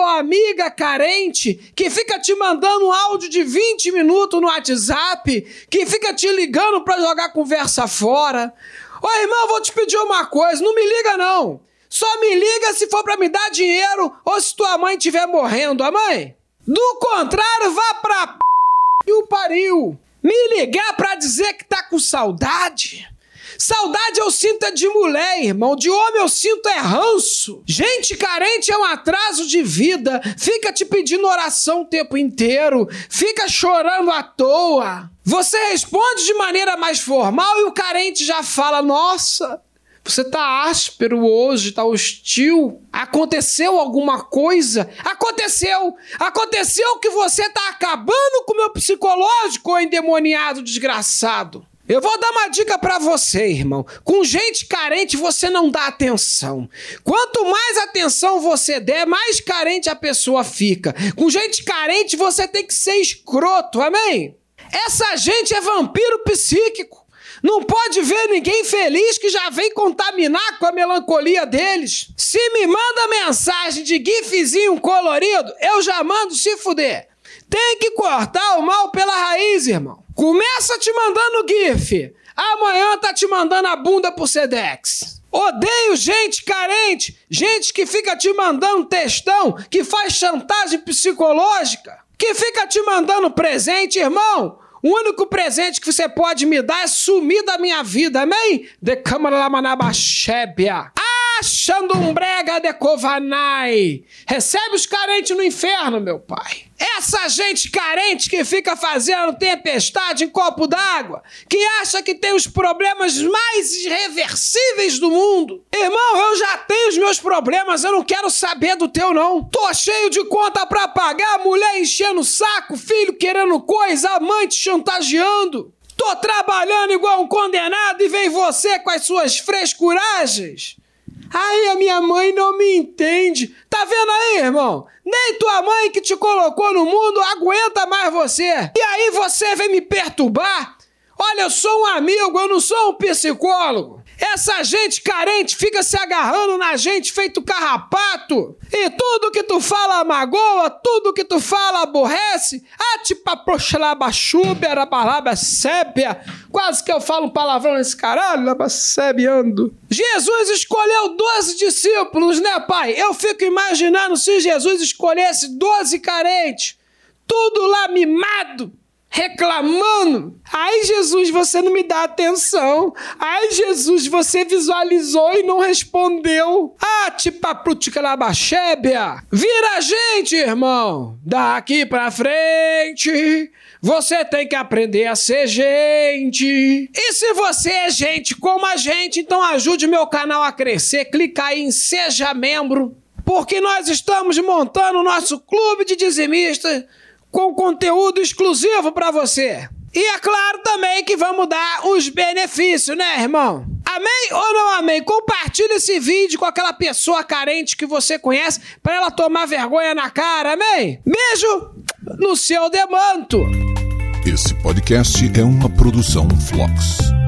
sua amiga carente que fica te mandando um áudio de 20 minutos no WhatsApp, que fica te ligando para jogar conversa fora. Ô irmão, vou te pedir uma coisa, não me liga não. Só me liga se for para me dar dinheiro ou se tua mãe estiver morrendo, a mãe. Do contrário, vá pra p... e o pariu. Me ligar pra dizer que tá com saudade. Saudade eu sinto é de mulher, irmão. De homem eu sinto é ranço. Gente carente é um atraso de vida. Fica te pedindo oração o tempo inteiro. Fica chorando à toa. Você responde de maneira mais formal e o carente já fala: Nossa, você tá áspero hoje, tá hostil. Aconteceu alguma coisa? Aconteceu! Aconteceu que você tá acabando com o meu psicológico, endemoniado desgraçado. Eu vou dar uma dica para você, irmão. Com gente carente você não dá atenção. Quanto mais atenção você der, mais carente a pessoa fica. Com gente carente você tem que ser escroto, amém? Essa gente é vampiro psíquico. Não pode ver ninguém feliz que já vem contaminar com a melancolia deles. Se me manda mensagem de gifzinho colorido, eu já mando se fuder. Tem que cortar o mal pela raiz, irmão. Começa te mandando GIF. Amanhã tá te mandando a bunda pro Sedex. Odeio gente carente, gente que fica te mandando textão, que faz chantagem psicológica, que fica te mandando presente, irmão. O único presente que você pode me dar é sumir da minha vida, amém? De câmara lamanabachébia. Achando um brega de covanai. Recebe os carentes no inferno, meu pai. Essa gente carente que fica fazendo tempestade em copo d'água, que acha que tem os problemas mais irreversíveis do mundo. Irmão, eu já tenho os meus problemas, eu não quero saber do teu não. Tô cheio de conta pra pagar, mulher enchendo o saco, filho querendo coisa, amante chantageando. Tô trabalhando igual um condenado e vem você com as suas frescuragens. Aí a minha mãe não me entende. Tá vendo aí, irmão? Nem tua mãe que te colocou no mundo aguenta mais você. E aí você vem me perturbar? Olha, eu sou um amigo, eu não sou um psicólogo. Essa gente carente fica se agarrando na gente feito carrapato. E tudo que tu fala magoa, tudo que tu fala aborrece. Atipa proxalabachúbia, palavra sépia. Quase que eu falo um palavrão nesse caralho, labacebiando. Jesus escolheu 12 discípulos, né, pai? Eu fico imaginando se Jesus escolhesse 12 carentes. Tudo lá mimado reclamando. Ai, Jesus, você não me dá atenção. Ai, Jesus, você visualizou e não respondeu. Ah, tipapruticalabachébia. Vira a gente, irmão. Daqui pra frente. Você tem que aprender a ser gente. E se você é gente como a gente, então ajude meu canal a crescer. Clica aí em Seja Membro. Porque nós estamos montando o nosso clube de dizimistas com conteúdo exclusivo para você. E é claro também que vamos dar os benefícios, né, irmão? Amém ou não amém? Compartilhe esse vídeo com aquela pessoa carente que você conhece para ela tomar vergonha na cara, amém? Beijo no seu demanto. Esse podcast é uma produção Flux.